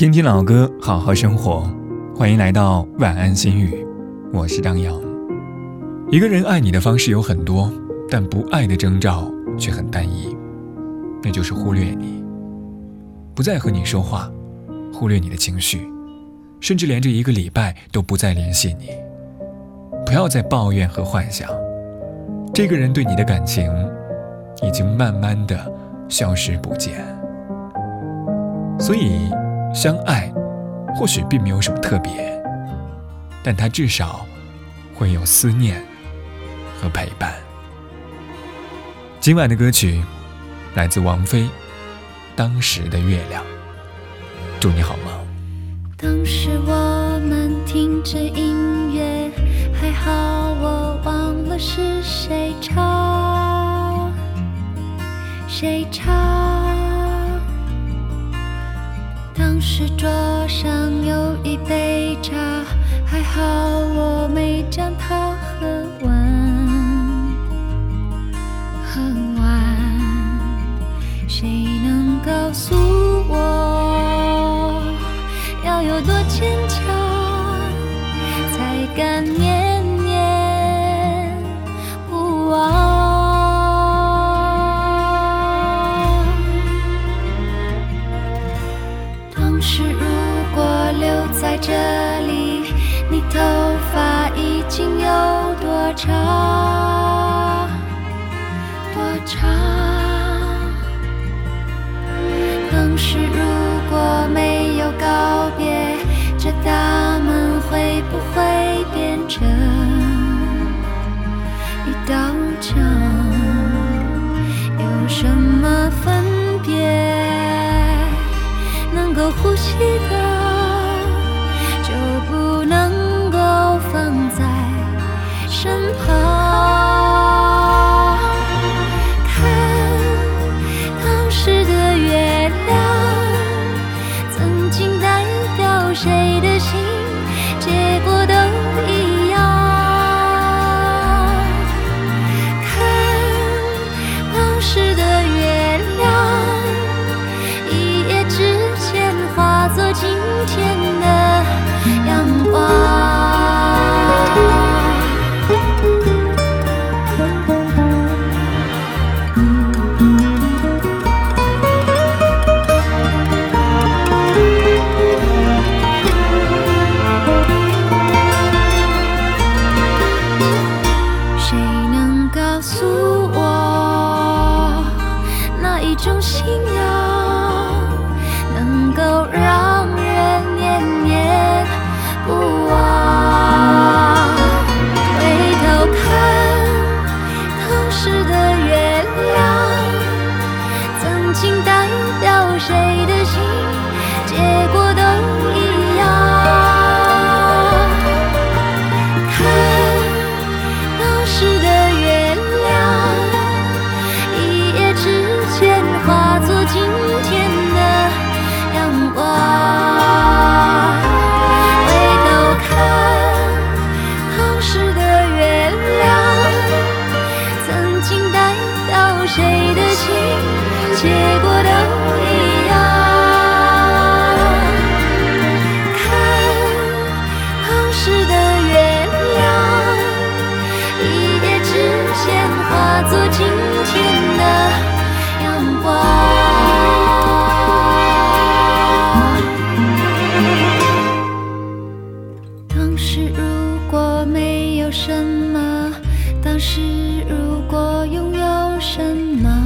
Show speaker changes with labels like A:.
A: 听听老歌，好好生活。欢迎来到晚安心语，我是张扬。一个人爱你的方式有很多，但不爱的征兆却很单一，那就是忽略你，不再和你说话，忽略你的情绪，甚至连着一个礼拜都不再联系你。不要再抱怨和幻想，这个人对你的感情已经慢慢的消失不见。所以。相爱，或许并没有什么特别，但它至少会有思念和陪伴。今晚的歌曲来自王菲，《当时的月亮》。祝你好梦。
B: 当时我们听着音乐，还好我忘了是谁唱，谁唱。当时桌上有一杯茶，还好我没如果留在这里，你头发已经有多长？呼吸的？告诉我哪一种信仰能够让人念念不忘。回头看当时的回头看当时的月亮曾经代表谁的心结果都一当时如果拥有什么？